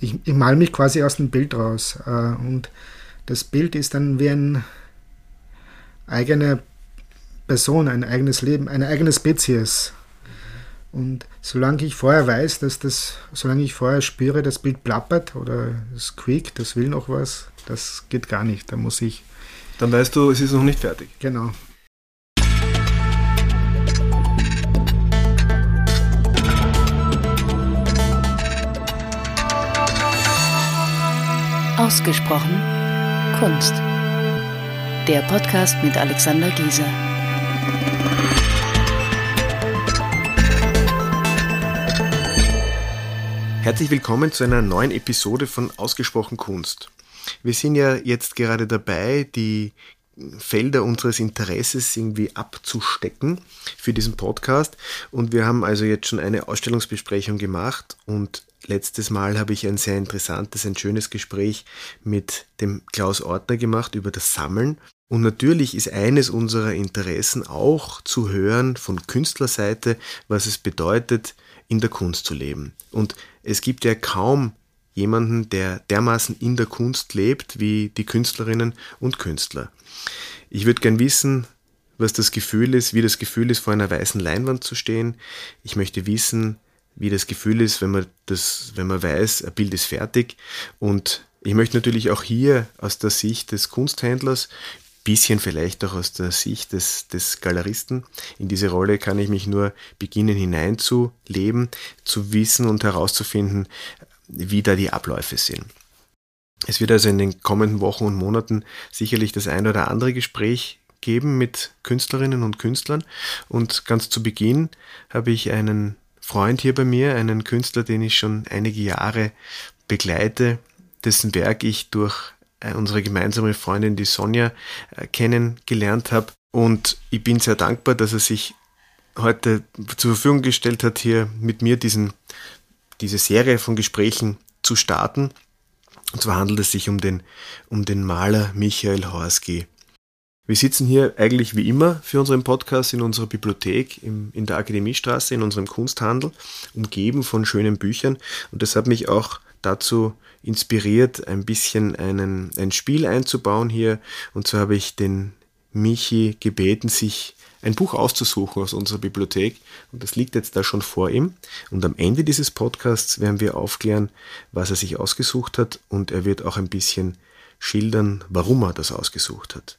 Ich, ich mal mich quasi aus dem Bild raus. Äh, und das Bild ist dann wie eine eigene Person, ein eigenes Leben, eine eigene Spezies. Und solange ich vorher weiß, dass das, solange ich vorher spüre, das Bild plappert oder es quiekt, das will noch was, das geht gar nicht. Da muss ich. Dann weißt du, es ist noch nicht fertig. Genau. Ausgesprochen Kunst. Der Podcast mit Alexander Gieser. Herzlich willkommen zu einer neuen Episode von Ausgesprochen Kunst. Wir sind ja jetzt gerade dabei, die Felder unseres Interesses irgendwie abzustecken für diesen Podcast. Und wir haben also jetzt schon eine Ausstellungsbesprechung gemacht und letztes Mal habe ich ein sehr interessantes, ein schönes Gespräch mit dem Klaus Ortner gemacht über das Sammeln. Und natürlich ist eines unserer Interessen auch zu hören von Künstlerseite, was es bedeutet, in der Kunst zu leben. Und es gibt ja kaum jemanden, der dermaßen in der Kunst lebt wie die Künstlerinnen und Künstler. Ich würde gern wissen, was das Gefühl ist, wie das Gefühl ist, vor einer weißen Leinwand zu stehen. Ich möchte wissen, wie das Gefühl ist, wenn man das, wenn man weiß, ein Bild ist fertig. Und ich möchte natürlich auch hier aus der Sicht des Kunsthändlers, bisschen vielleicht auch aus der Sicht des, des Galeristen, in diese Rolle kann ich mich nur beginnen hineinzuleben, zu wissen und herauszufinden, wie da die Abläufe sind. Es wird also in den kommenden Wochen und Monaten sicherlich das ein oder andere Gespräch geben mit Künstlerinnen und Künstlern. Und ganz zu Beginn habe ich einen Freund hier bei mir, einen Künstler, den ich schon einige Jahre begleite, dessen Werk ich durch äh, unsere gemeinsame Freundin, die Sonja, äh, kennengelernt habe. Und ich bin sehr dankbar, dass er sich heute zur Verfügung gestellt hat, hier mit mir diesen, diese Serie von Gesprächen zu starten. Und zwar handelt es sich um den, um den Maler Michael Horsky. Wir sitzen hier eigentlich wie immer für unseren Podcast in unserer Bibliothek im, in der Akademiestraße, in unserem Kunsthandel, umgeben von schönen Büchern. Und das hat mich auch dazu inspiriert, ein bisschen einen, ein Spiel einzubauen hier. Und so habe ich den Michi gebeten, sich ein Buch auszusuchen aus unserer Bibliothek. Und das liegt jetzt da schon vor ihm. Und am Ende dieses Podcasts werden wir aufklären, was er sich ausgesucht hat. Und er wird auch ein bisschen schildern, warum er das ausgesucht hat.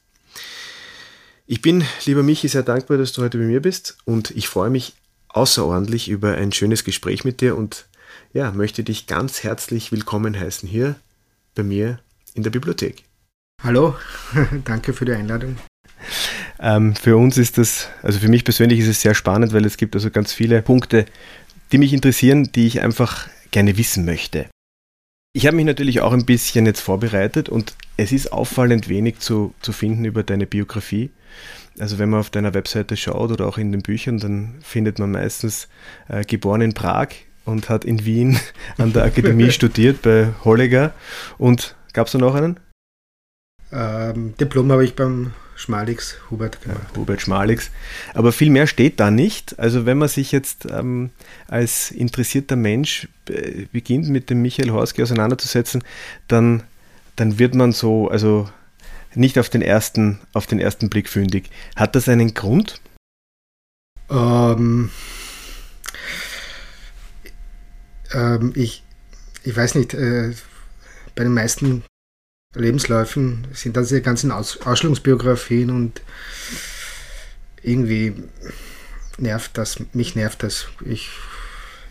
Ich bin, lieber Michi, sehr dankbar, dass du heute bei mir bist und ich freue mich außerordentlich über ein schönes Gespräch mit dir und ja, möchte dich ganz herzlich willkommen heißen hier bei mir in der Bibliothek. Hallo, danke für die Einladung. Ähm, für uns ist das, also für mich persönlich ist es sehr spannend, weil es gibt also ganz viele Punkte, die mich interessieren, die ich einfach gerne wissen möchte. Ich habe mich natürlich auch ein bisschen jetzt vorbereitet und es ist auffallend wenig zu, zu finden über deine Biografie. Also wenn man auf deiner Webseite schaut oder auch in den Büchern, dann findet man meistens äh, geboren in Prag und hat in Wien an der Akademie studiert bei Holliger. Und gab es da noch einen? Ähm, Diplom habe ich beim Schmalix, Hubert gemacht. Ja, Hubert Schmalix. Aber viel mehr steht da nicht. Also wenn man sich jetzt ähm, als interessierter Mensch äh, beginnt mit dem Michael Horski auseinanderzusetzen, dann, dann wird man so, also nicht auf den ersten, auf den ersten Blick fündig. Hat das einen Grund? Ähm, ähm, ich, ich weiß nicht, äh, bei den meisten Lebensläufen sind das die ganzen Aus Ausstellungsbiografien und irgendwie nervt das, mich nervt das. Ich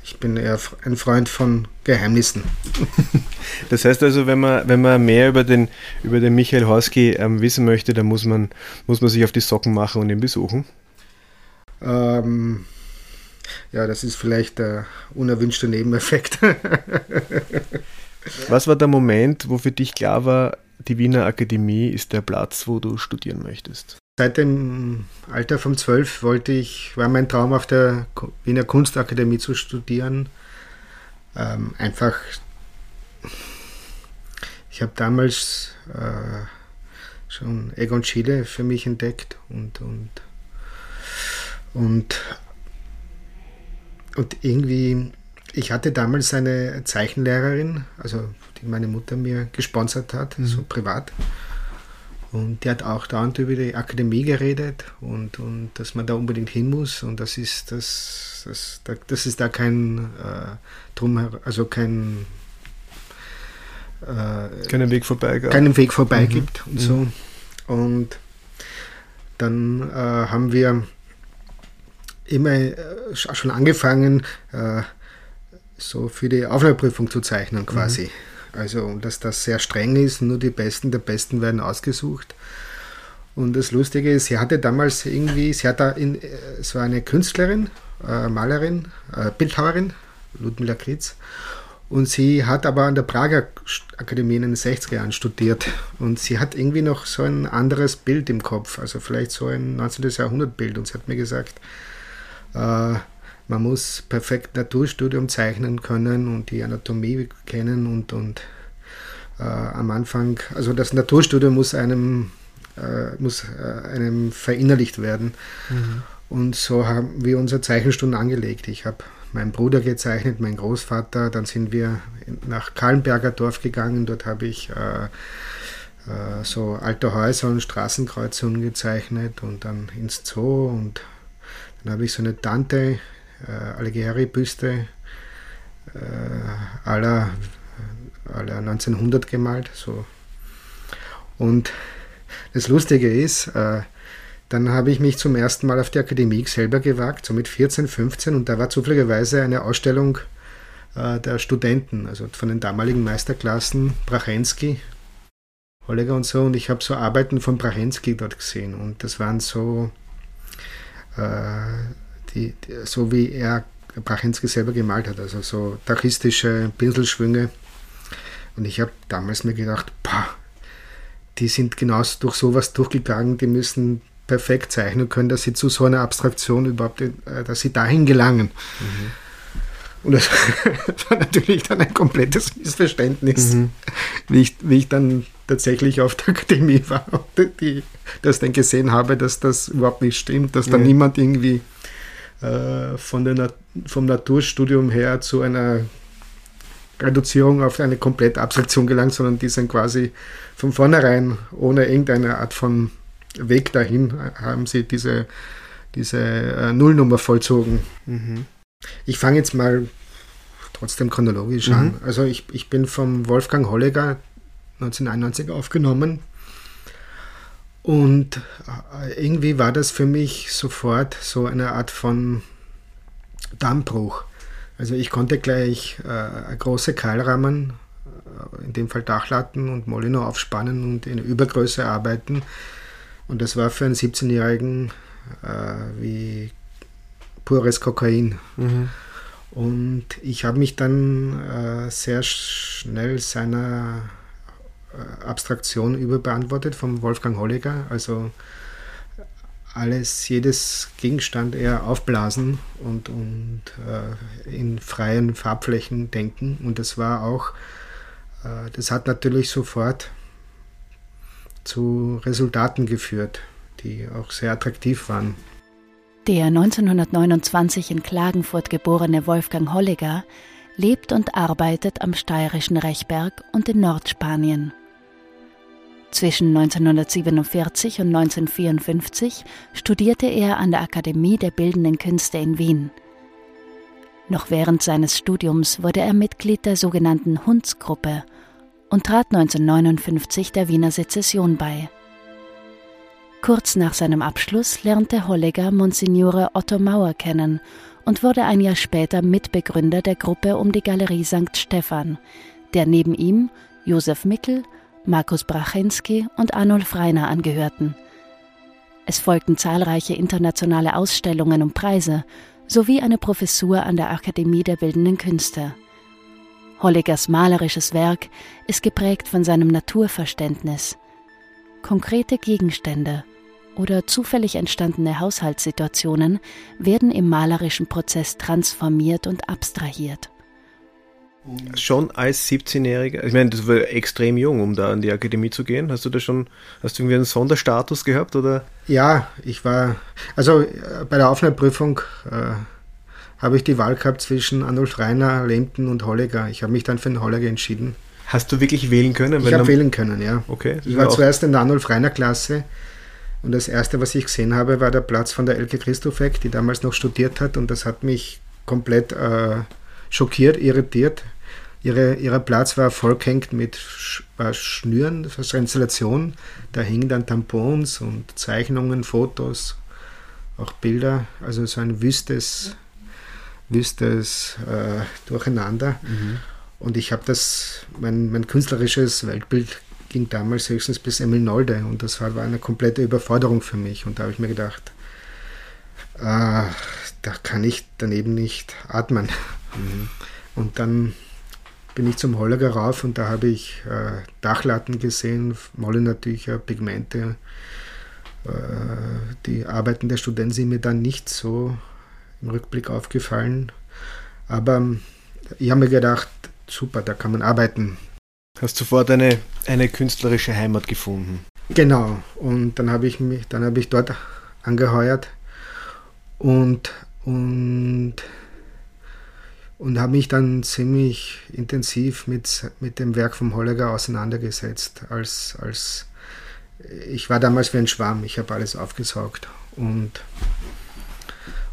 ich bin eher ein Freund von Geheimnissen. Das heißt also, wenn man, wenn man mehr über den, über den Michael Horsky ähm, wissen möchte, dann muss man, muss man sich auf die Socken machen und ihn besuchen? Ähm, ja, das ist vielleicht der unerwünschte Nebeneffekt. Was war der Moment, wo für dich klar war, die Wiener Akademie ist der Platz, wo du studieren möchtest? Seit dem Alter von zwölf wollte ich, war mein Traum auf der Wiener Kunstakademie zu studieren. Ähm, einfach, ich habe damals äh, schon Egon Schiele für mich entdeckt und, und, und, und irgendwie ich hatte damals eine Zeichenlehrerin, also die meine Mutter mir gesponsert hat, mhm. so privat. Und die hat auch dauernd über die Akademie geredet und, und dass man da unbedingt hin muss. Und das ist das, das, das ist da kein äh, drum, also kein äh, keinen Weg vorbei gab. keinen Weg vorbei mhm. gibt und mhm. so. Und dann äh, haben wir immer äh, schon angefangen, äh, so für die Aufnahmeprüfung zu zeichnen quasi. Mhm. Also, dass das sehr streng ist, nur die Besten der Besten werden ausgesucht. Und das Lustige ist, sie hatte damals irgendwie, sie hat da in, äh, es war eine Künstlerin, äh, Malerin, äh, Bildhauerin, Ludmila Kritz. Und sie hat aber an der Prager Akademie in den 60er Jahren studiert. Und sie hat irgendwie noch so ein anderes Bild im Kopf, also vielleicht so ein 19. Jahrhundert Bild. Und sie hat mir gesagt, äh, man muss perfekt Naturstudium zeichnen können und die Anatomie kennen und, und äh, am Anfang, also das Naturstudium muss einem, äh, muss äh, einem verinnerlicht werden. Mhm. Und so haben wir unsere Zeichenstunden angelegt. Ich habe meinen Bruder gezeichnet, meinen Großvater, dann sind wir nach Kahlenberger Dorf gegangen, dort habe ich äh, äh, so alte Häuser und Straßenkreuzungen gezeichnet und dann ins Zoo und dann habe ich so eine Tante äh, Alighieri-Büste äh, aller, aller 1900 gemalt. So. Und das Lustige ist, äh, dann habe ich mich zum ersten Mal auf die Akademie selber gewagt, so mit 14, 15, und da war zufälligerweise eine Ausstellung äh, der Studenten, also von den damaligen Meisterklassen, Brachensky, Holliger und so, und ich habe so Arbeiten von Brachensky dort gesehen, und das waren so äh, die, die, so wie er Brachensky selber gemalt hat, also so dachistische Pinselschwünge. Und ich habe damals mir gedacht, pah, die sind genauso durch sowas durchgegangen, die müssen perfekt zeichnen können, dass sie zu so einer Abstraktion überhaupt, äh, dass sie dahin gelangen. Mhm. Und das war natürlich dann ein komplettes Missverständnis, mhm. wie, ich, wie ich dann tatsächlich auf der Akademie war und die, das dann gesehen habe, dass das überhaupt nicht stimmt, dass da niemand irgendwie äh, von der vom Naturstudium her zu einer Reduzierung auf eine komplette Abstraktion gelangt, sondern die sind quasi von vornherein ohne irgendeine Art von Weg dahin haben sie diese, diese äh, Nullnummer vollzogen. Mhm. Ich fange jetzt mal trotzdem chronologisch mhm. an. Also ich, ich bin vom Wolfgang Holliger 1991 aufgenommen und äh, irgendwie war das für mich sofort so eine Art von Dammbruch. Also ich konnte gleich äh, große Keilrahmen, äh, in dem Fall Dachlatten und Molino aufspannen und in Übergröße arbeiten. Und das war für einen 17-Jährigen äh, wie pures Kokain. Mhm. Und ich habe mich dann äh, sehr schnell seiner Abstraktion überbeantwortet vom Wolfgang Holliger. Also alles, jedes Gegenstand eher aufblasen und, und äh, in freien Farbflächen denken. Und das war auch, äh, das hat natürlich sofort zu Resultaten geführt, die auch sehr attraktiv waren. Der 1929 in Klagenfurt geborene Wolfgang Holliger lebt und arbeitet am steirischen Rechberg und in Nordspanien. Zwischen 1947 und 1954 studierte er an der Akademie der Bildenden Künste in Wien. Noch während seines Studiums wurde er Mitglied der sogenannten Hundsgruppe und trat 1959 der Wiener Sezession bei. Kurz nach seinem Abschluss lernte Holliger Monsignore Otto Mauer kennen und wurde ein Jahr später Mitbegründer der Gruppe um die Galerie St. Stephan, der neben ihm Josef Mickel, Markus Brachensky und Arnulf Reiner angehörten. Es folgten zahlreiche internationale Ausstellungen und Preise sowie eine Professur an der Akademie der Bildenden Künste. Holligers malerisches Werk ist geprägt von seinem Naturverständnis. Konkrete Gegenstände oder zufällig entstandene Haushaltssituationen werden im malerischen Prozess transformiert und abstrahiert. Schon als 17-Jähriger, ich meine, das war extrem jung, um da an die Akademie zu gehen. Hast du da schon, hast du irgendwie einen Sonderstatus gehabt oder? Ja, ich war, also äh, bei der Aufnahmeprüfung äh, habe ich die Wahl gehabt zwischen Arnulf Reiner, Lempton und Holliger. Ich habe mich dann für den Holliger entschieden. Hast du wirklich wählen können? Ich habe wählen können, ja. Okay. Ich war zuerst in der Arnulf Reiner Klasse und das erste, was ich gesehen habe, war der Platz von der Elke Christofek, die damals noch studiert hat und das hat mich komplett äh, schockiert, irritiert. Ihre, ihr Platz war vollgehängt mit Sch äh, Schnüren, das heißt Installation. Da hingen dann Tampons und Zeichnungen, Fotos, auch Bilder. Also so ein wüstes, wüstes äh, Durcheinander. Mhm. Und ich habe das, mein, mein künstlerisches Weltbild ging damals höchstens bis Emil Nolde und das war, war eine komplette Überforderung für mich. Und da habe ich mir gedacht, äh, da kann ich daneben nicht atmen. Mhm. Und dann bin ich zum Holger rauf und da habe ich äh, Dachlatten gesehen, Mollener-Tücher, Pigmente. Äh, die Arbeiten der Studenten sind mir dann nicht so im Rückblick aufgefallen. Aber ähm, ich habe mir gedacht, super, da kann man arbeiten. Hast sofort eine, eine künstlerische Heimat gefunden. Genau, und dann habe ich mich, dann habe ich dort angeheuert und, und und habe mich dann ziemlich intensiv mit, mit dem Werk vom Holliger auseinandergesetzt. Als, als ich war damals wie ein Schwamm, ich habe alles aufgesaugt. Und,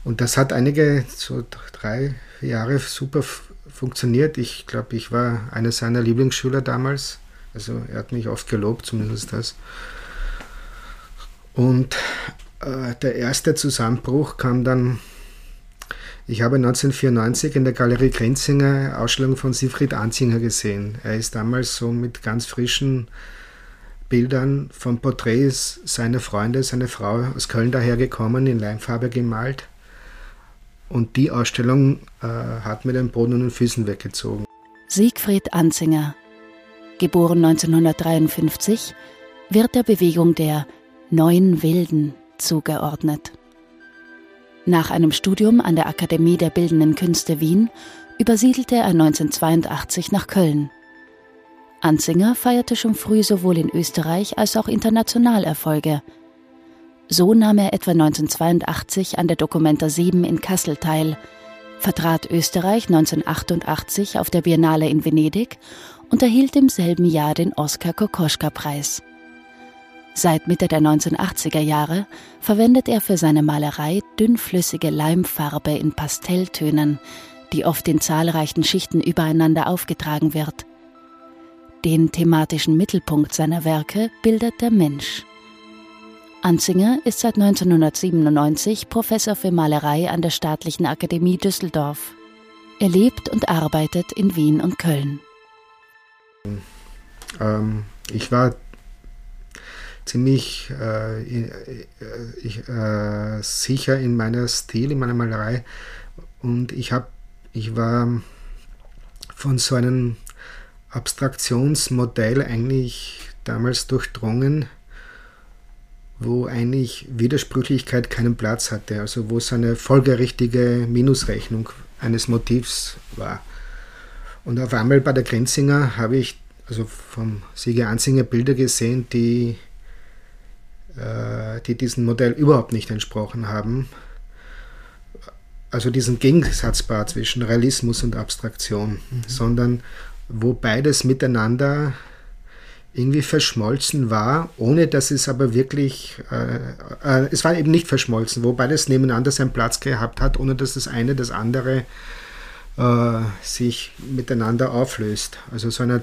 und das hat einige, so drei Jahre super funktioniert. Ich glaube, ich war einer seiner Lieblingsschüler damals. Also er hat mich oft gelobt, zumindest das. Und äh, der erste Zusammenbruch kam dann ich habe 1994 in der Galerie Grenzinger Ausstellung von Siegfried Anzinger gesehen. Er ist damals so mit ganz frischen Bildern von Porträts seiner Freunde, seiner Frau aus Köln dahergekommen, in Leimfarbe gemalt. Und die Ausstellung äh, hat mir den Boden und den Füßen weggezogen. Siegfried Anzinger, geboren 1953, wird der Bewegung der Neuen Wilden zugeordnet. Nach einem Studium an der Akademie der Bildenden Künste Wien übersiedelte er 1982 nach Köln. Anzinger feierte schon früh sowohl in Österreich als auch international Erfolge. So nahm er etwa 1982 an der Documenta 7 in Kassel teil, vertrat Österreich 1988 auf der Biennale in Venedig und erhielt im selben Jahr den Oskar Kokoschka-Preis. Seit Mitte der 1980er Jahre verwendet er für seine Malerei dünnflüssige Leimfarbe in Pastelltönen, die oft in zahlreichen Schichten übereinander aufgetragen wird. Den thematischen Mittelpunkt seiner Werke bildet der Mensch. Anzinger ist seit 1997 Professor für Malerei an der Staatlichen Akademie Düsseldorf. Er lebt und arbeitet in Wien und Köln. Ähm, ich war ziemlich äh, ich, äh, sicher in meiner Stil, in meiner Malerei. Und ich habe, ich war von so einem Abstraktionsmodell eigentlich damals durchdrungen, wo eigentlich Widersprüchlichkeit keinen Platz hatte, also wo es eine folgerichtige Minusrechnung eines Motivs war. Und auf einmal bei der Grenzinger habe ich also vom Sieger Ansinger Bilder gesehen, die äh, die diesem Modell überhaupt nicht entsprochen haben. Also diesen Gegensatzbar zwischen Realismus und Abstraktion, mhm. sondern wo beides miteinander irgendwie verschmolzen war, ohne dass es aber wirklich, äh, äh, es war eben nicht verschmolzen, wo beides nebeneinander seinen Platz gehabt hat, ohne dass das eine das andere äh, sich miteinander auflöst. Also so eine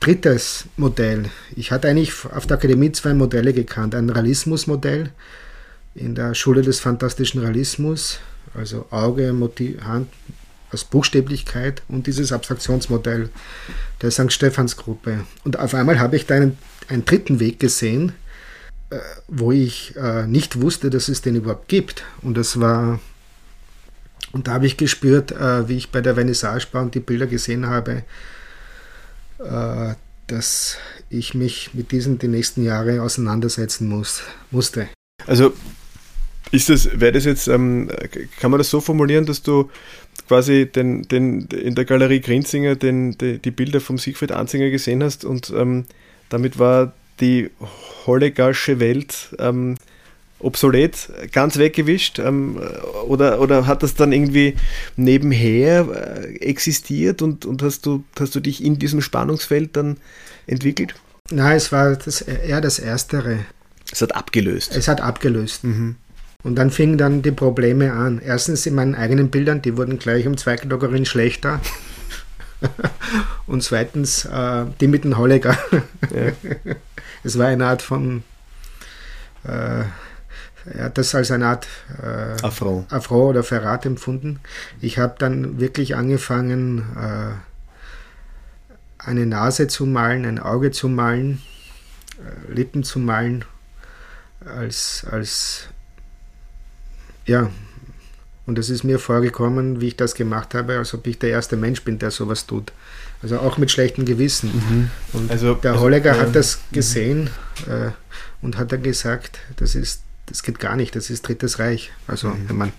Drittes Modell. Ich hatte eigentlich auf der Akademie zwei Modelle gekannt. Ein Realismusmodell in der Schule des fantastischen Realismus, also Auge, Motiv, Hand als Buchstäblichkeit und dieses Abstraktionsmodell der St. Stephansgruppe. Und auf einmal habe ich da einen, einen dritten Weg gesehen, äh, wo ich äh, nicht wusste, dass es den überhaupt gibt. Und das war, und da habe ich gespürt, äh, wie ich bei der Vernissagebahn die Bilder gesehen habe, dass ich mich mit diesen die nächsten Jahre auseinandersetzen muss, musste. Also ist das, wäre das jetzt, ähm, kann man das so formulieren, dass du quasi den, den, in der Galerie Grinzinger den, die, die Bilder vom Siegfried Anzinger gesehen hast und ähm, damit war die Hollegasche Welt ähm, obsolet, ganz weggewischt? Ähm, oder, oder hat das dann irgendwie nebenher äh, existiert und, und hast, du, hast du dich in diesem Spannungsfeld dann entwickelt? Nein, es war das, eher das Erstere. Es hat abgelöst. Es hat abgelöst. Mhm. Und dann fingen dann die Probleme an. Erstens in meinen eigenen Bildern, die wurden gleich um zwei Kategorien schlechter. Und zweitens äh, die mit dem Holliger. Ja. Es war eine Art von, äh, er hat das als eine Art äh, Affront. Affront oder Verrat empfunden. Ich habe dann wirklich angefangen, äh, eine Nase zu malen, ein Auge zu malen, äh, Lippen zu malen, als, als ja, und es ist mir vorgekommen, wie ich das gemacht habe, als ob ich der erste Mensch bin, der sowas tut. Also auch mit schlechtem Gewissen. Mhm. Und also, der also, Holger äh, hat das mhm. gesehen äh, und hat dann gesagt, das ist, das geht gar nicht, das ist Drittes Reich. Also mhm. wenn man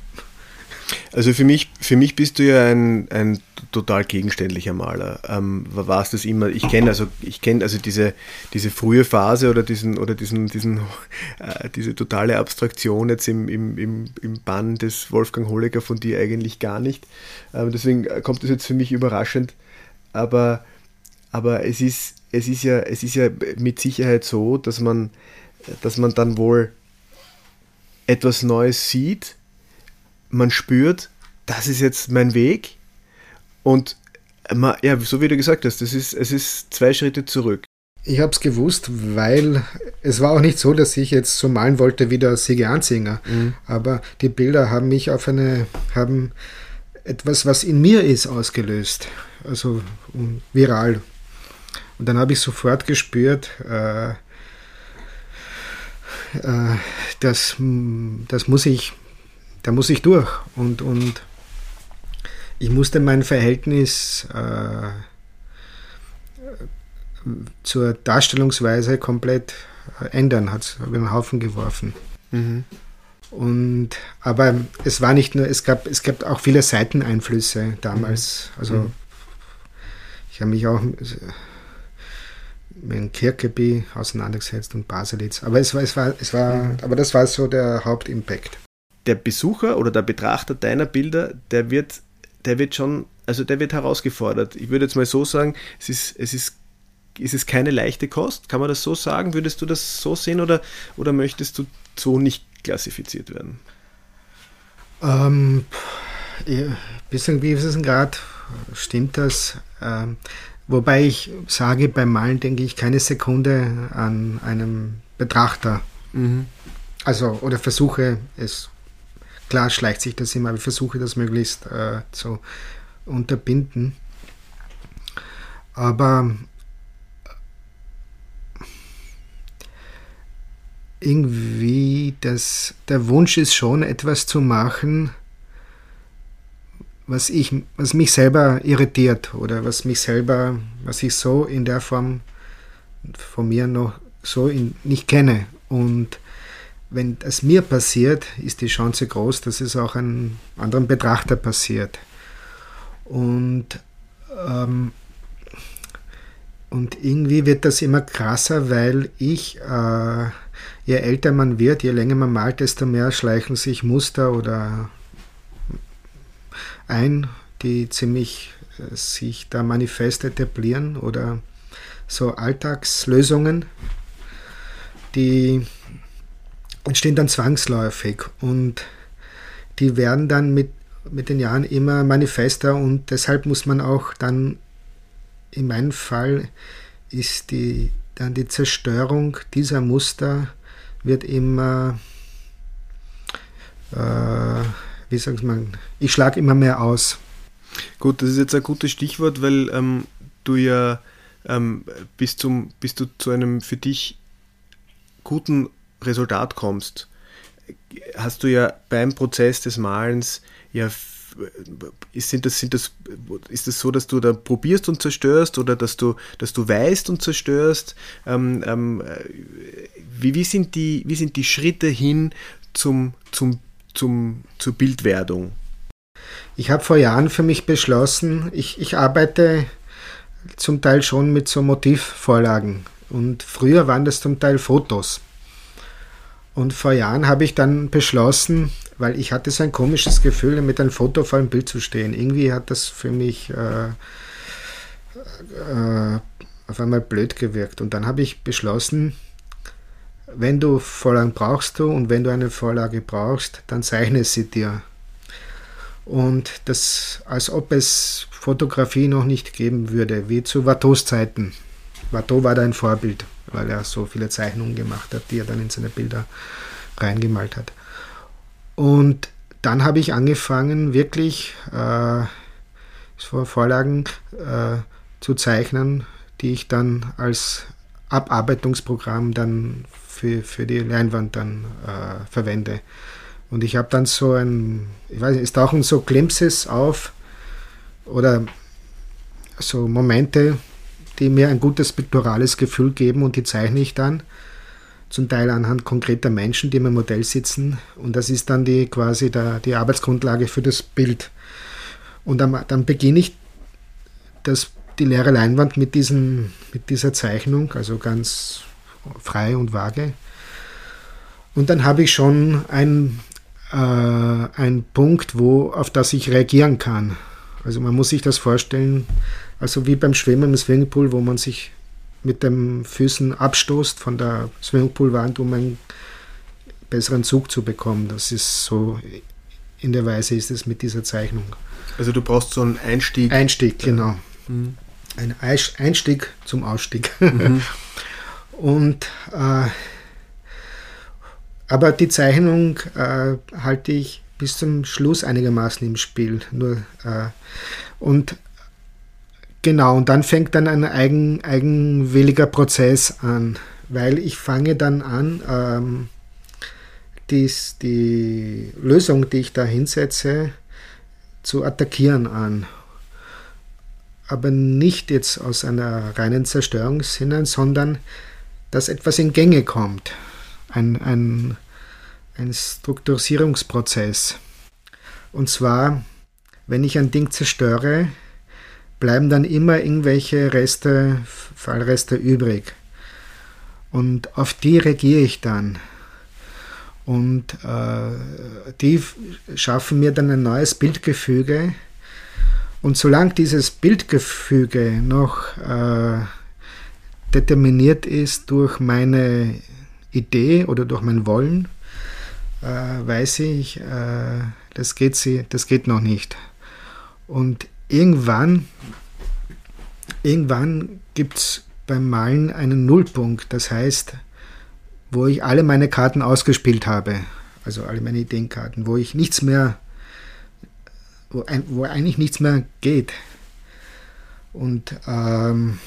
also für mich, für mich bist du ja ein, ein total gegenständlicher Maler. Ähm, warst das immer? Ich kenne also, ich kenne also diese, diese frühe Phase oder diesen oder diesen, diesen äh, diese totale Abstraktion jetzt im, im, im, im Bann des Wolfgang Holleger von dir eigentlich gar nicht. Ähm, deswegen kommt das jetzt für mich überraschend. Aber, aber es ist, es ist ja, es ist ja mit Sicherheit so, dass man, dass man dann wohl etwas Neues sieht man spürt, das ist jetzt mein Weg und man, ja, so wie du gesagt hast, das ist, es ist zwei Schritte zurück. Ich habe es gewusst, weil es war auch nicht so, dass ich jetzt so malen wollte wie der Siege Anzinger. Mhm. Aber die Bilder haben mich auf eine, haben etwas, was in mir ist, ausgelöst. Also viral. Und dann habe ich sofort gespürt, äh, äh, das, das muss ich da muss ich durch. Und, und ich musste mein Verhältnis äh, zur Darstellungsweise komplett ändern, hat es einen Haufen geworfen. Mhm. Und, aber es war nicht nur, es gab, es gab auch viele Seiteneinflüsse damals. Mhm. Also mhm. ich habe mich auch mit Kirkeby auseinandergesetzt und Baselitz. Aber es war, es war, es war, aber das war so der Hauptimpact der Besucher oder der Betrachter deiner Bilder, der wird, der wird schon, also der wird herausgefordert. Ich würde jetzt mal so sagen, es ist, es ist, ist es keine leichte Kost? Kann man das so sagen? Würdest du das so sehen oder, oder möchtest du so nicht klassifiziert werden? Ähm, bisschen wie ist es gerade? Stimmt das? Ähm, wobei ich sage, beim Malen denke ich keine Sekunde an einem Betrachter. Mhm. Also, oder versuche es Klar schleicht sich das immer, aber ich versuche das möglichst äh, zu unterbinden. Aber irgendwie das, der Wunsch ist schon, etwas zu machen, was, ich, was mich selber irritiert oder was mich selber, was ich so in der Form von mir noch so in, nicht kenne. Und wenn es mir passiert, ist die Chance groß, dass es auch einem anderen Betrachter passiert. Und, ähm, und irgendwie wird das immer krasser, weil ich, äh, je älter man wird, je länger man malt, desto mehr schleichen sich Muster oder ein, die ziemlich äh, sich da manifest etablieren oder so Alltagslösungen, die entstehen dann zwangsläufig und die werden dann mit, mit den Jahren immer manifester und deshalb muss man auch dann, in meinem Fall ist die, dann die Zerstörung dieser Muster wird immer, äh, wie sagt man, ich schlage immer mehr aus. Gut, das ist jetzt ein gutes Stichwort, weil ähm, du ja ähm, bis, zum, bis du zu einem für dich guten Resultat kommst, hast du ja beim Prozess des Malens ja sind das, sind das, ist das so, dass du da probierst und zerstörst oder dass du, dass du weißt und zerstörst? Ähm, ähm, wie, wie, sind die, wie sind die Schritte hin zum, zum, zum, zur Bildwerdung? Ich habe vor Jahren für mich beschlossen, ich, ich arbeite zum Teil schon mit so Motivvorlagen und früher waren das zum Teil Fotos. Und vor Jahren habe ich dann beschlossen, weil ich hatte so ein komisches Gefühl, mit einem Foto vor einem Bild zu stehen. Irgendwie hat das für mich äh, äh, auf einmal blöd gewirkt. Und dann habe ich beschlossen, wenn du Vorlagen brauchst du und wenn du eine Vorlage brauchst, dann zeichne sie dir. Und das, als ob es Fotografie noch nicht geben würde, wie zu Watteaus Zeiten. Watteau war da ein Vorbild, weil er so viele Zeichnungen gemacht hat, die er dann in seine Bilder reingemalt hat. Und dann habe ich angefangen, wirklich äh, Vorlagen äh, zu zeichnen, die ich dann als Abarbeitungsprogramm dann für, für die Leinwand dann äh, verwende. Und ich habe dann so ein, ich weiß nicht, es tauchen so Glimpses auf oder so Momente, die mir ein gutes picturales Gefühl geben und die zeichne ich dann zum Teil anhand konkreter Menschen, die im Modell sitzen und das ist dann die quasi der, die Arbeitsgrundlage für das Bild. Und dann, dann beginne ich das, die leere Leinwand mit, diesen, mit dieser Zeichnung, also ganz frei und vage. Und dann habe ich schon ein, äh, ein Punkt, wo, auf das ich reagieren kann. Also man muss sich das vorstellen, also wie beim Schwimmen im Swimmingpool, wo man sich mit den Füßen abstoßt von der Swimmingpoolwand, um einen besseren Zug zu bekommen. Das ist so, in der Weise ist es mit dieser Zeichnung. Also du brauchst so einen Einstieg. Einstieg, genau. Mhm. Ein Einstieg zum Ausstieg. Mhm. Und äh, aber die Zeichnung äh, halte ich bis zum Schluss einigermaßen im Spiel. Nur, äh, und genau, und dann fängt dann ein eigen, eigenwilliger Prozess an, weil ich fange dann an, ähm, dies, die Lösung, die ich da hinsetze, zu attackieren an. Aber nicht jetzt aus einer reinen Zerstörungssinne, sondern dass etwas in Gänge kommt ein, ein, ein Strukturierungsprozess. Und zwar, wenn ich ein Ding zerstöre, bleiben dann immer irgendwelche Reste, Fallreste übrig. Und auf die reagiere ich dann. Und äh, die schaffen mir dann ein neues Bildgefüge. Und solange dieses Bildgefüge noch äh, determiniert ist durch meine Idee oder durch mein Wollen, äh, weiß ich, äh, das, geht sie, das geht noch nicht. Und irgendwann, irgendwann gibt es beim Malen einen Nullpunkt, das heißt, wo ich alle meine Karten ausgespielt habe, also alle meine Ideenkarten, wo ich nichts mehr, wo, ein, wo eigentlich nichts mehr geht. Und ähm,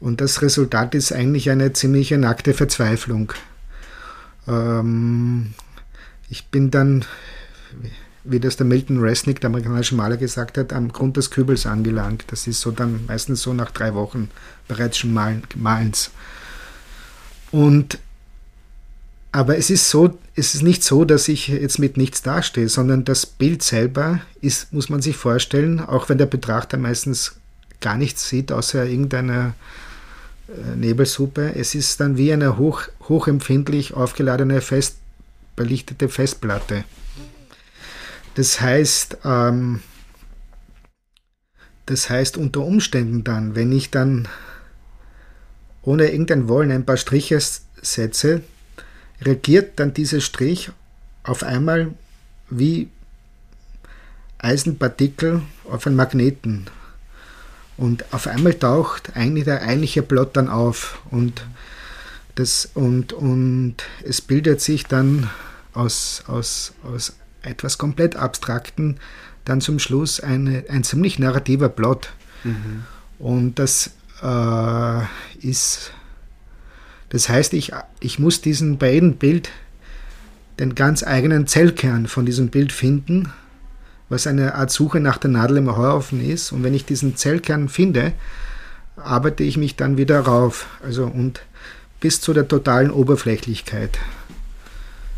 und das Resultat ist eigentlich eine ziemliche nackte Verzweiflung. Ähm, ich bin dann, wie das der Milton Resnick, der amerikanische Maler, gesagt hat, am Grund des Kübels angelangt. Das ist so dann meistens so nach drei Wochen bereits schon Malen, Malens. Und aber es ist so, es ist nicht so, dass ich jetzt mit nichts dastehe, sondern das Bild selber ist, muss man sich vorstellen, auch wenn der Betrachter meistens gar nichts sieht, außer irgendeiner Nebelsuppe. Es ist dann wie eine hoch, hochempfindlich aufgeladene, fest belichtete Festplatte. Das heißt, ähm, das heißt unter Umständen dann, wenn ich dann ohne irgendein Wollen ein paar Striche setze, reagiert dann dieser Strich auf einmal wie Eisenpartikel auf einen Magneten. Und auf einmal taucht eigentlich der eigentliche Plot dann auf und, das, und, und es bildet sich dann aus, aus, aus etwas komplett Abstrakten dann zum Schluss eine, ein ziemlich narrativer Plot. Mhm. Und das äh, ist, das heißt, ich, ich muss diesen beiden Bild den ganz eigenen Zellkern von diesem Bild finden was eine Art Suche nach der Nadel im Heuhaufen ist. Und wenn ich diesen Zellkern finde, arbeite ich mich dann wieder rauf. Also und bis zu der totalen Oberflächlichkeit.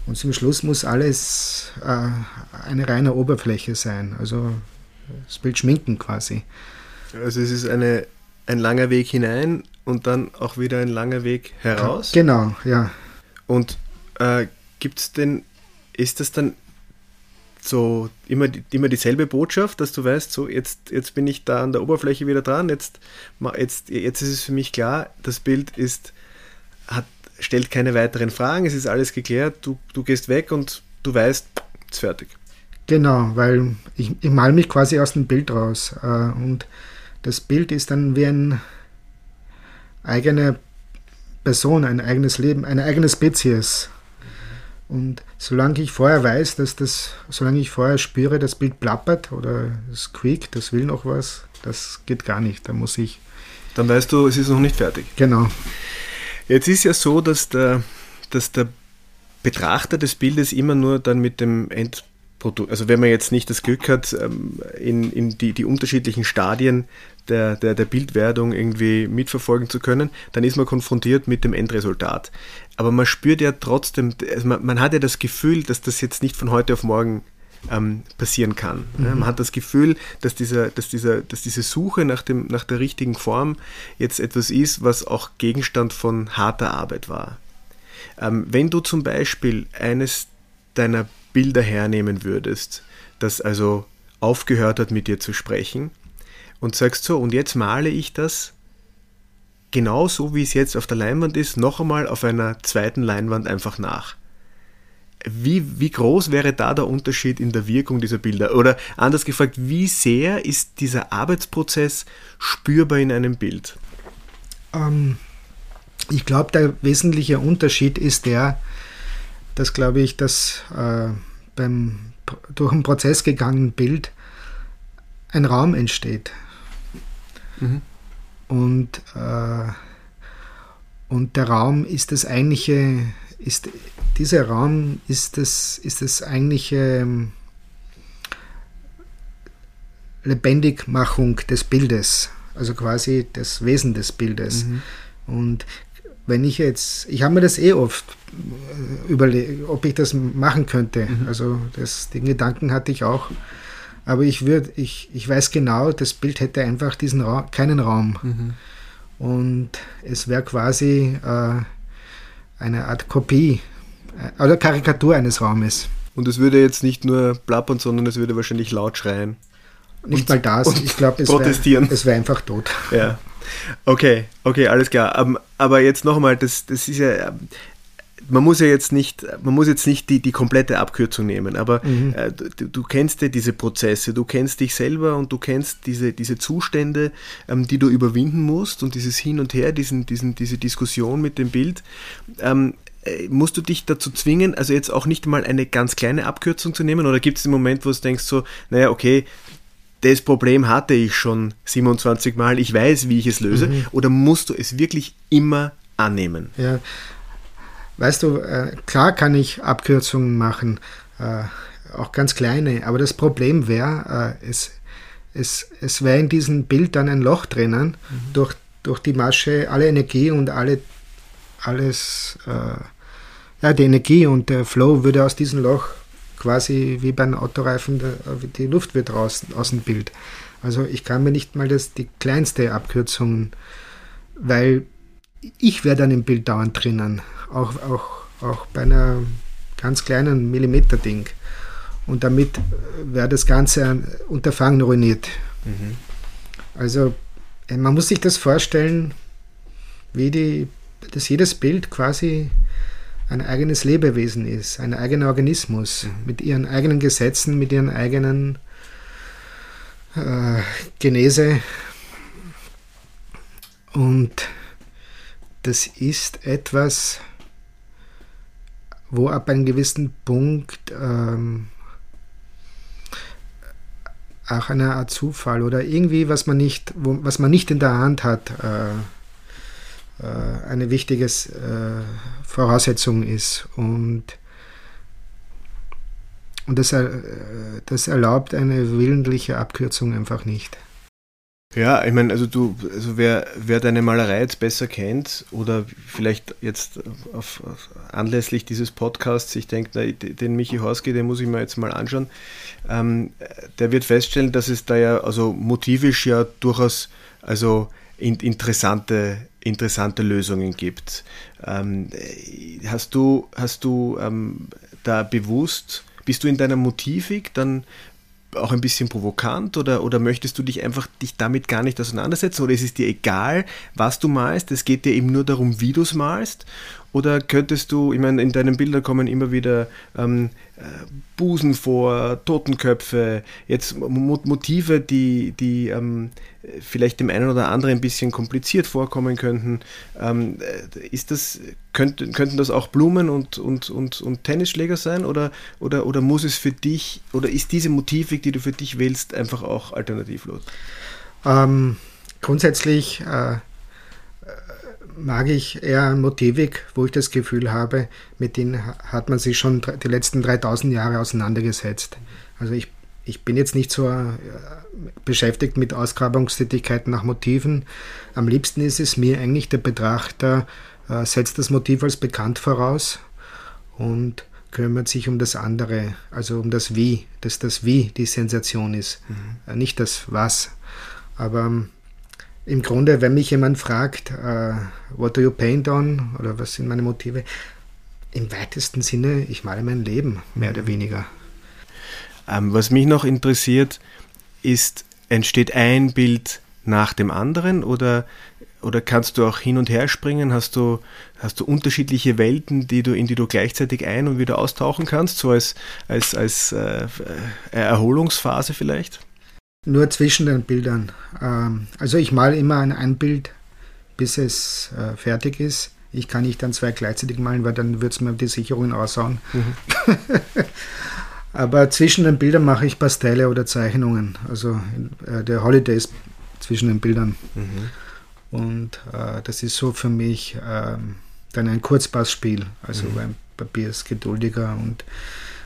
Und zum Schluss muss alles äh, eine reine Oberfläche sein. Also das Bild schminken quasi. Also es ist eine, ein langer Weg hinein und dann auch wieder ein langer Weg heraus. Genau, ja. Und Äh, Gibt es denn, ist das dann so immer, immer dieselbe Botschaft, dass du weißt, so jetzt, jetzt bin ich da an der Oberfläche wieder dran, jetzt, jetzt, jetzt ist es für mich klar, das Bild ist, hat, stellt keine weiteren Fragen, es ist alles geklärt, du, du gehst weg und du weißt, es ist fertig. Genau, weil ich, ich mal mich quasi aus dem Bild raus äh, und das Bild ist dann wie eine eigene Person, ein eigenes Leben, eine eigene Spezies. Und solange ich vorher weiß, dass das, solange ich vorher spüre, das Bild plappert oder es quiekt, das will noch was, das geht gar nicht. Da muss ich. Dann weißt du, es ist noch nicht fertig. Genau. Jetzt ist ja so, dass der, dass der Betrachter des Bildes immer nur dann mit dem Endprodukt also wenn man jetzt nicht das Glück hat, ähm, in, in die, die unterschiedlichen Stadien der, der, der Bildwerdung irgendwie mitverfolgen zu können, dann ist man konfrontiert mit dem Endresultat. Aber man spürt ja trotzdem, also man, man hat ja das Gefühl, dass das jetzt nicht von heute auf morgen ähm, passieren kann. Mhm. Man hat das Gefühl, dass, dieser, dass, dieser, dass diese Suche nach, dem, nach der richtigen Form jetzt etwas ist, was auch Gegenstand von harter Arbeit war. Ähm, wenn du zum Beispiel eines deiner Bilder hernehmen würdest, das also aufgehört hat mit dir zu sprechen und sagst so, und jetzt male ich das genau so, wie es jetzt auf der Leinwand ist, noch einmal auf einer zweiten Leinwand einfach nach. Wie, wie groß wäre da der Unterschied in der Wirkung dieser Bilder? Oder anders gefragt, wie sehr ist dieser Arbeitsprozess spürbar in einem Bild? Ähm, ich glaube, der wesentliche Unterschied ist der, dass, glaube ich, dass äh, beim durch einen Prozess gegangenen Bild ein Raum entsteht. Mhm. Und, äh, und der Raum ist das eigentliche, ist, dieser Raum ist das, ist das eigentliche ähm, Lebendigmachung des Bildes, also quasi das Wesen des Bildes. Mhm. Und wenn ich jetzt, ich habe mir das eh oft äh, überlegt, ob ich das machen könnte. Mhm. Also das, den Gedanken hatte ich auch. Aber ich würde, ich, ich weiß genau, das Bild hätte einfach diesen Raum, keinen Raum. Mhm. Und es wäre quasi äh, eine Art Kopie äh, oder Karikatur eines Raumes. Und es würde jetzt nicht nur plappern, sondern es würde wahrscheinlich laut schreien. Nicht und, mal das. Ich glaube, es wäre wär einfach tot. Ja. Okay, okay, alles klar. Ähm, aber jetzt nochmal, das, das ist ja, man muss ja jetzt nicht, man muss jetzt nicht die, die komplette Abkürzung nehmen, aber mhm. äh, du, du, kennst ja diese Prozesse, du kennst dich selber und du kennst diese, diese Zustände, ähm, die du überwinden musst und dieses Hin und Her, diesen, diesen, diese Diskussion mit dem Bild. Ähm, äh, musst du dich dazu zwingen, also jetzt auch nicht mal eine ganz kleine Abkürzung zu nehmen oder gibt es den Moment, wo du denkst so, naja, okay, das Problem hatte ich schon 27 Mal, ich weiß, wie ich es löse, mhm. oder musst du es wirklich immer annehmen? Ja, weißt du, äh, klar kann ich Abkürzungen machen, äh, auch ganz kleine, aber das Problem wäre, äh, es, es, es wäre in diesem Bild dann ein Loch drinnen, mhm. durch, durch die Masche alle Energie und alle, alles, ja, die Energie und der Flow würde aus diesem Loch quasi wie beim Autoreifen, die Luft wird raus aus dem Bild. Also ich kann mir nicht mal das, die kleinste Abkürzung, weil ich wäre dann im Bild dauernd drinnen, auch, auch, auch bei einer ganz kleinen Millimeter-Ding. Und damit wäre das ganze Unterfangen ruiniert. Mhm. Also äh, man muss sich das vorstellen, wie die, dass jedes Bild quasi ein eigenes Lebewesen ist, ein eigener Organismus mhm. mit ihren eigenen Gesetzen, mit ihren eigenen äh, Genese. Und das ist etwas, wo ab einem gewissen Punkt ähm, auch eine Art Zufall oder irgendwie, was man nicht, wo, was man nicht in der Hand hat, äh, äh, eine wichtige äh, Voraussetzung ist. Und, und das, äh, das erlaubt eine willentliche Abkürzung einfach nicht. Ja, ich meine, also du, also wer, wer deine Malerei jetzt besser kennt oder vielleicht jetzt auf, auf anlässlich dieses Podcasts sich denkt, den Michi Horski, den muss ich mir jetzt mal anschauen, ähm, der wird feststellen, dass es da ja also motivisch ja durchaus also in, interessante, interessante Lösungen gibt. Ähm, hast du, hast du ähm, da bewusst, bist du in deiner Motivik dann auch ein bisschen provokant oder, oder möchtest du dich einfach dich damit gar nicht auseinandersetzen oder ist es dir egal, was du malst? Es geht dir eben nur darum, wie du es malst oder könntest du, ich meine, in deinen Bildern kommen immer wieder ähm, äh, Busen vor, Totenköpfe, jetzt Motive, die, die ähm, vielleicht dem einen oder anderen ein bisschen kompliziert vorkommen könnten. Ähm, äh, ist das, könnt, könnten das auch Blumen und, und, und, und Tennisschläger sein oder, oder, oder muss es für dich, oder ist diese Motivik, die du für dich wählst, einfach auch alternativlos? Ähm, grundsätzlich äh, mag ich eher Motivik, wo ich das Gefühl habe, mit denen hat man sich schon die letzten 3000 Jahre auseinandergesetzt. Also ich, ich bin jetzt nicht so äh, beschäftigt mit Ausgrabungstätigkeiten nach Motiven. Am liebsten ist es mir eigentlich, der Betrachter äh, setzt das Motiv als bekannt voraus und kümmert sich um das andere, also um das Wie, dass das Wie die Sensation ist, mhm. Äh, nicht das Was. Aber ähm, im Grunde, wenn mich jemand fragt, uh, what do you paint on oder was sind meine Motive, im weitesten Sinne, ich male mein Leben, mehr oder weniger. Ähm, was mich noch interessiert, ist, entsteht ein Bild nach dem anderen oder, oder kannst du auch hin und her springen? Hast du, hast du unterschiedliche Welten, die du, in die du gleichzeitig ein- und wieder austauchen kannst, so als, als, als äh, Erholungsphase vielleicht? Nur zwischen den Bildern. Ähm, also ich male immer an ein Bild, bis es äh, fertig ist. Ich kann nicht dann zwei gleichzeitig malen, weil dann wird es mir die Sicherungen aushauen. Mhm. Aber zwischen den Bildern mache ich Pastelle oder Zeichnungen. Also äh, der Holidays zwischen den Bildern. Mhm. Und äh, das ist so für mich äh, dann ein Kurzpassspiel. Also mhm. beim Papier ist geduldiger und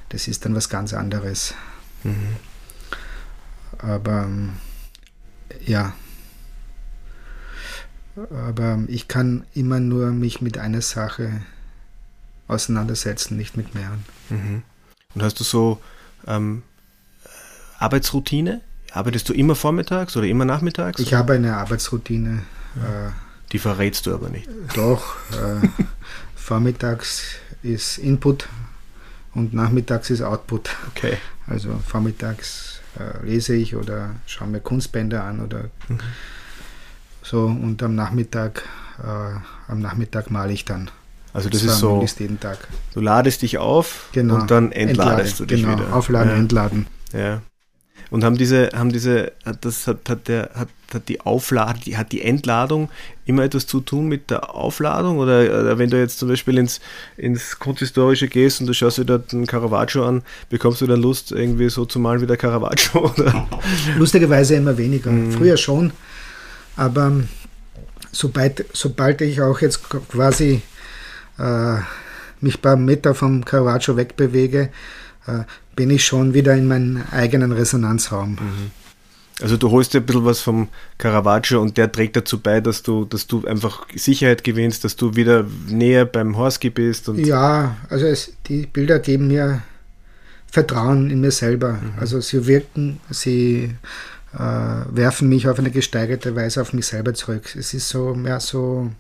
das ist dann was ganz anderes. Mhm. Aber ähm, ja. Aber ich kann immer nur mich mit einer Sache auseinandersetzen, nicht mit mehreren. Mhm. Und hast du so ähm, Arbeitsroutine? Arbeitest du immer vormittags oder immer nachmittags? Ich habe eine Arbeitsroutine. Ja. Äh, Die verrätst du aber nicht. Doch. Äh, vormittags ist Input und nachmittags ist Output. Okay. Also vormittags äh, lese ich oder schaue mir Kunstbände an oder mhm. so und am Nachmittag, äh, am Nachmittag male ich dann. Also das, das ist so, jeden Tag. du ladest dich auf genau. und dann entladest Entlade, du dich genau. wieder. Aufladen, ja. entladen. Ja. Und haben diese, haben diese, das hat, hat der, hat, hat die Aufladung, die, hat die Entladung immer etwas zu tun mit der Aufladung? Oder, wenn du jetzt zum Beispiel ins, ins Kunsthistorische gehst und du schaust dir dort einen Caravaggio an, bekommst du dann Lust, irgendwie so zu malen wie der Caravaggio? Oder? Lustigerweise immer weniger. Mhm. Früher schon, aber sobald, sobald ich auch jetzt quasi äh, mich paar Meter vom Caravaggio wegbewege, äh, bin ich schon wieder in meinem eigenen Resonanzraum. Mhm. Also du holst dir ein bisschen was vom Caravaggio und der trägt dazu bei, dass du, dass du einfach Sicherheit gewinnst, dass du wieder näher beim Horski bist. Ja, also es, die Bilder geben mir Vertrauen in mir selber. Mhm. Also sie wirken, sie äh, werfen mich auf eine gesteigerte Weise auf mich selber zurück. Es ist so mehr so,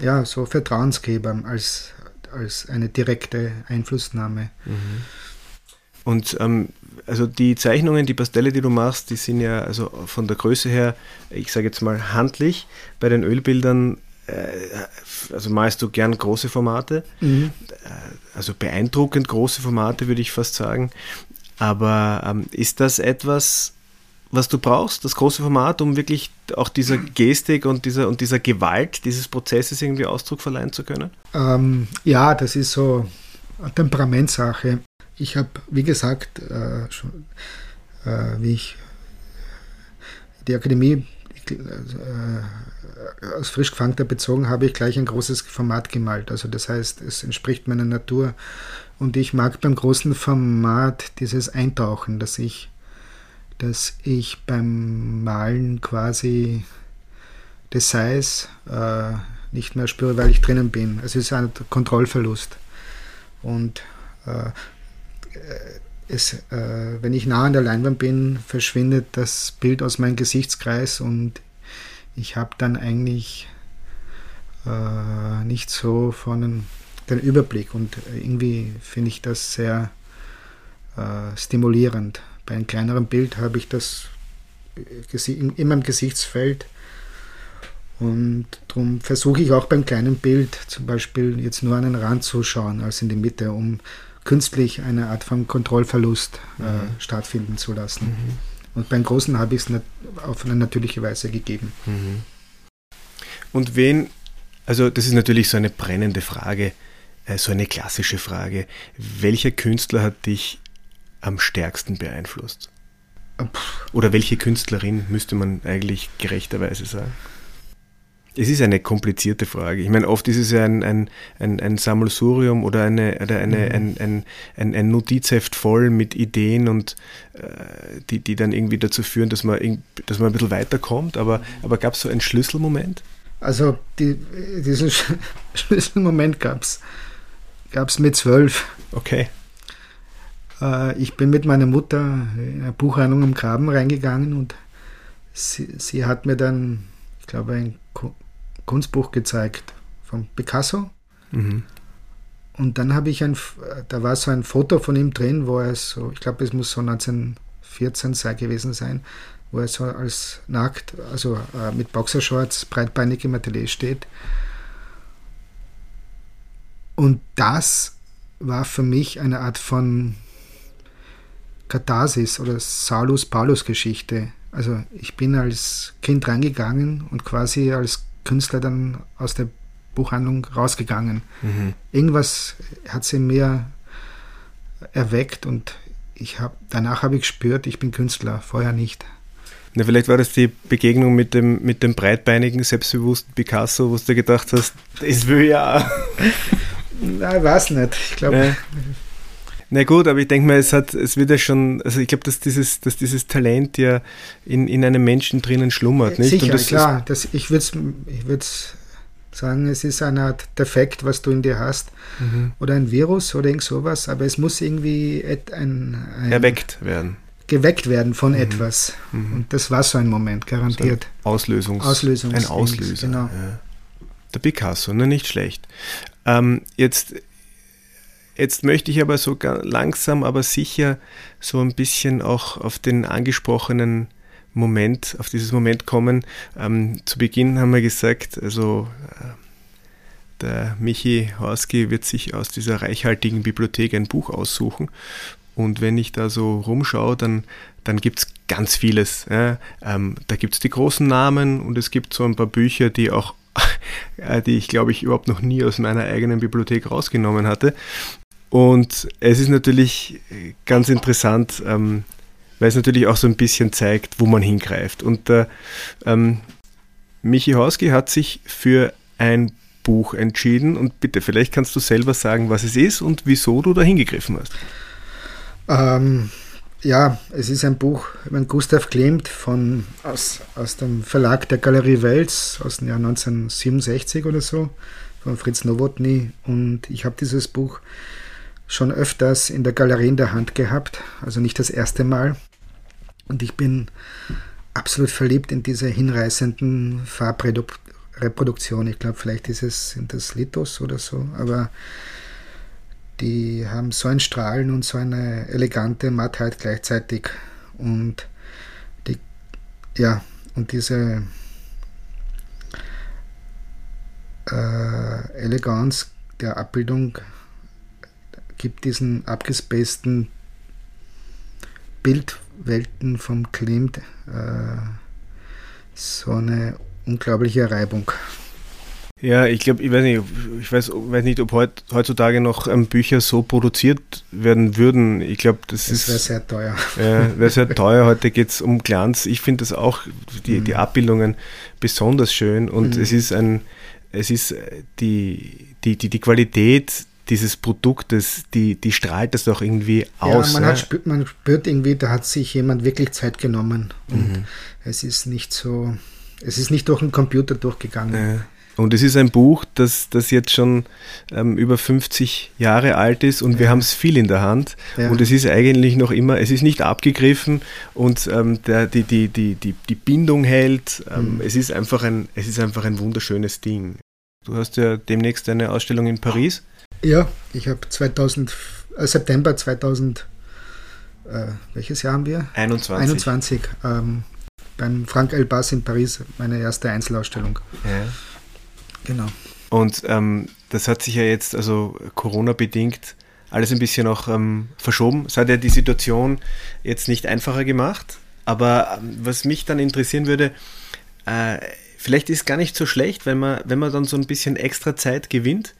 ja, so Vertrauensgeber als, als eine direkte Einflussnahme. Mhm. Und ähm, also die Zeichnungen, die Pastelle, die du machst, die sind ja also von der Größe her, ich sage jetzt mal handlich. Bei den Ölbildern, äh, also malst du gern große Formate, mhm. Äh, also beeindruckend große Formate, würde ich fast sagen. Aber ähm, ist das etwas, was du brauchst, das große Format, um wirklich auch dieser Gestik und dieser, und dieser Gewalt dieses Prozesses irgendwie Ausdruck verleihen zu können? Ähm, ja, das ist so eine Temperamentsache. Ich habe, wie gesagt, äh, schon, äh, wie ich die Akademie äh, aus Frischgefangter bezogen habe, ich gleich ein großes Format gemalt. Also das heißt, es entspricht meiner Natur. Und ich mag beim großen Format dieses Eintauchen, dass ich, dass ich beim Malen quasi Details äh, nicht mehr spüre, weil ich drinnen bin. Es ist ein Kontrollverlust. Und äh, es, äh, wenn ich nah an der Leinwand bin, verschwindet das Bild aus meinem Gesichtskreis und ich habe dann eigentlich äh, nicht so von den, Überblick und irgendwie finde ich das sehr äh, stimulierend. Bei einem kleineren Bild habe ich das in meinem Gesichtsfeld und darum versuche ich auch beim kleinen Bild zum Beispiel jetzt nur an den Rand zu schauen als in die Mitte, um künstlich eine Art von Kontrollverlust äh, mhm. stattfinden zu lassen. Mhm. Und beim Großen habe ich es auf eine natürliche Weise gegeben. Mhm. Und wen, also das ist natürlich so eine brennende Frage, äh, so eine klassische Frage. Welcher Künstler hat dich am stärksten beeinflusst? Oder welche Künstlerin müsste man eigentlich gerechterweise sagen? Es ist eine komplizierte Frage. Ich meine, oft ist es ja ein, ein, ein, ein Sammelsurium oder, eine, oder eine, mhm. ein, ein, ein, Notizheft voll mit Ideen und äh, die, die dann irgendwie dazu führen, dass man, dass man ein bisschen weiterkommt. Aber, aber gab es so einen Schlüsselmoment? Also die, diesen Schlüsselmoment gab es gab's mit zwölf. Okay. Äh, ich bin mit meiner Mutter in eine Buchhandlung am Graben reingegangen und sie, sie hat mir dann, ich glaube, ein Kunstbuch gezeigt von Picasso. Mhm. Und dann habe ich ein, da war so ein Foto von ihm drin, wo er so, ich glaube, es muss so 1914 sei gewesen sein, wo er so als nackt, also äh, mit Boxershorts, breitbeinig im Atelier steht. Und das war für mich eine Art von Katharsis oder Salus-Paulus-Geschichte. Also ich bin als Kind reingegangen und quasi als Künstler dann aus der Buchhandlung rausgegangen. Mhm. Irgendwas hat sie mir erweckt und ich hab, danach habe ich gespürt, ich bin Künstler, vorher nicht. Na, vielleicht war das die Begegnung mit dem, mit dem breitbeinigen, selbstbewussten Picasso, wo du gedacht hast, das will ja. Ich weiß nicht. Ich glaube. Ja. Na gut, aber ich denke mal, es hat, es wird ja schon, also ich glaube, dass dieses, dass dieses Talent ja in, in einem Menschen drinnen schlummert, nicht? Sicher, das klar. Das, ich würde ich sagen, es ist eine Art Defekt, was du in dir hast. Mhm. Oder ein Virus oder irgend sowas, aber es muss irgendwie ein, ein Erweckt werden. Geweckt werden von mhm. etwas. Mhm. Und das war so ein Moment, garantiert. So ein Auslösungs Auslösungs ein Auslöser. Genau. Ja. Der Picasso, ne, nicht schlecht. Ähm, jetzt Jetzt möchte ich aber so langsam, aber sicher so ein bisschen auch auf den angesprochenen Moment, auf dieses Moment kommen. Ähm, zu Beginn haben wir gesagt, also äh, der Michi Horski wird sich aus dieser reichhaltigen Bibliothek ein Buch aussuchen. Und wenn ich da so rumschaue, dann, dann gibt es ganz vieles. Ja. Ähm, da gibt es die großen Namen und es gibt so ein paar Bücher, die auch äh, die ich glaube ich überhaupt noch nie aus meiner eigenen Bibliothek rausgenommen hatte. Und es ist natürlich ganz interessant, ähm, weil es natürlich auch so ein bisschen zeigt, wo man hingreift. Und der ähm, Michi Hauski hat sich für ein Buch entschieden. Und bitte, vielleicht kannst du selber sagen, was es ist und wieso du da hingegriffen hast. Ähm, ja, es ist ein Buch über Gustav Klimt von, aus, aus dem Verlag der Galerie Wels aus dem Jahr 1967 oder so, von Fritz Nowotny. Und ich habe dieses Buch schon öfters in der Galerie in der Hand gehabt, also nicht das erste Mal. Und ich bin absolut verliebt in diese hinreißenden Farbreproduktionen. Ich glaube, vielleicht ist es, sind das Lithos oder so, aber die haben so ein Strahlen und so eine elegante Mattheit gleichzeitig. Und die, ja, und diese äh, Eleganz der Abbildung gibt diesen abgespaceden Bildwelten vom Klimt äh, so eine unglaubliche Reibung. Ja, ich glaube, ich weiß nicht, ich weiß, weiß nicht, ob heut, heutzutage noch ähm, Bücher so produziert werden würden. Ich glaube, das, das ist. wäre sehr teuer. Ja, wäre sehr teuer. Heute geht es um Glanz. Ich finde das auch, die, mhm. die Abbildungen besonders schön und mhm. es ist ein, es ist äh, die, die, die, die Qualität dieses Produktes, die, die strahlt das doch irgendwie aus. Ja, man, ne? spürt, man spürt irgendwie, da hat sich jemand wirklich Zeit genommen. Und mhm. es ist nicht so, es ist nicht durch einen Computer durchgegangen. Und es ist ein Buch, das, das jetzt schon ähm, über 50 Jahre alt ist und ja. wir haben es viel in der Hand. Ja. Und es ist eigentlich noch immer, es ist nicht abgegriffen und ähm, der, die, die, die, die, die Bindung hält. Ähm, mhm. es, ist einfach ein, es ist einfach ein wunderschönes Ding. Du hast ja demnächst eine Ausstellung in Paris. Ja, ich habe 2000, äh, September 2000, äh, welches Jahr haben wir? 21. 21 ähm, beim Frank Elbas in Paris, meine erste Einzelausstellung. Ja. Genau. Und ähm, das hat sich ja jetzt, also Corona-bedingt, alles ein bisschen auch ähm, verschoben. Es hat ja die Situation jetzt nicht einfacher gemacht. Aber ähm, was mich dann interessieren würde, äh, vielleicht ist es gar nicht so schlecht, wenn man, wenn man dann so ein bisschen extra Zeit gewinnt,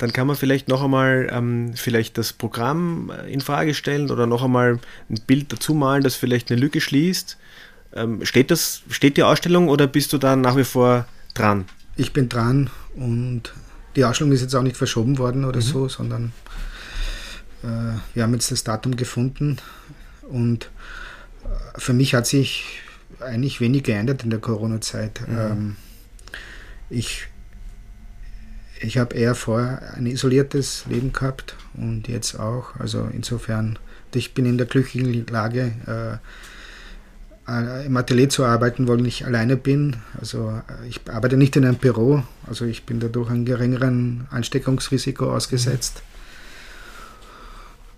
dann kann man vielleicht noch einmal ähm, vielleicht das Programm äh, in Frage stellen oder noch einmal ein Bild dazu malen, das vielleicht eine Lücke schließt. Ähm, steht, das, steht die Ausstellung oder bist du da nach wie vor dran? ich bin dran und die Ausstellung ist jetzt auch nicht verschoben worden oder mhm. so, sondern äh, wir haben jetzt das Datum gefunden und äh, für mich hat sich eigentlich wenig geändert in der Corona-Zeit. Mhm. Ähm, ich ich habe eher vorher ein isoliertes Leben gehabt und jetzt auch. Also insofern, ich bin in der glücklichen Lage, äh, äh, im Atelier zu arbeiten, weil ich alleine bin. Also äh, ich arbeite nicht in einem Büro, also ich bin dadurch einem geringeren Ansteckungsrisiko ausgesetzt.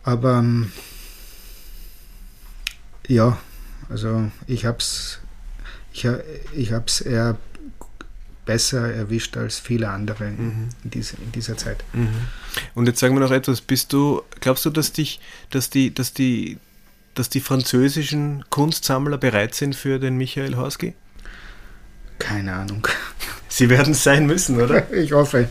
Aber ähm, ja, also ich habe es ich, ich eher besser erwischt als viele andere mhm. in, diese, in dieser Zeit. Mhm. Und jetzt sagen wir noch etwas, bist du, glaubst du, dass dich, dass die, dass die dass die französischen Kunstsammler bereit sind für den Michael Horski? Keine Ahnung. Sie werden es sein müssen, oder? Ich hoffe.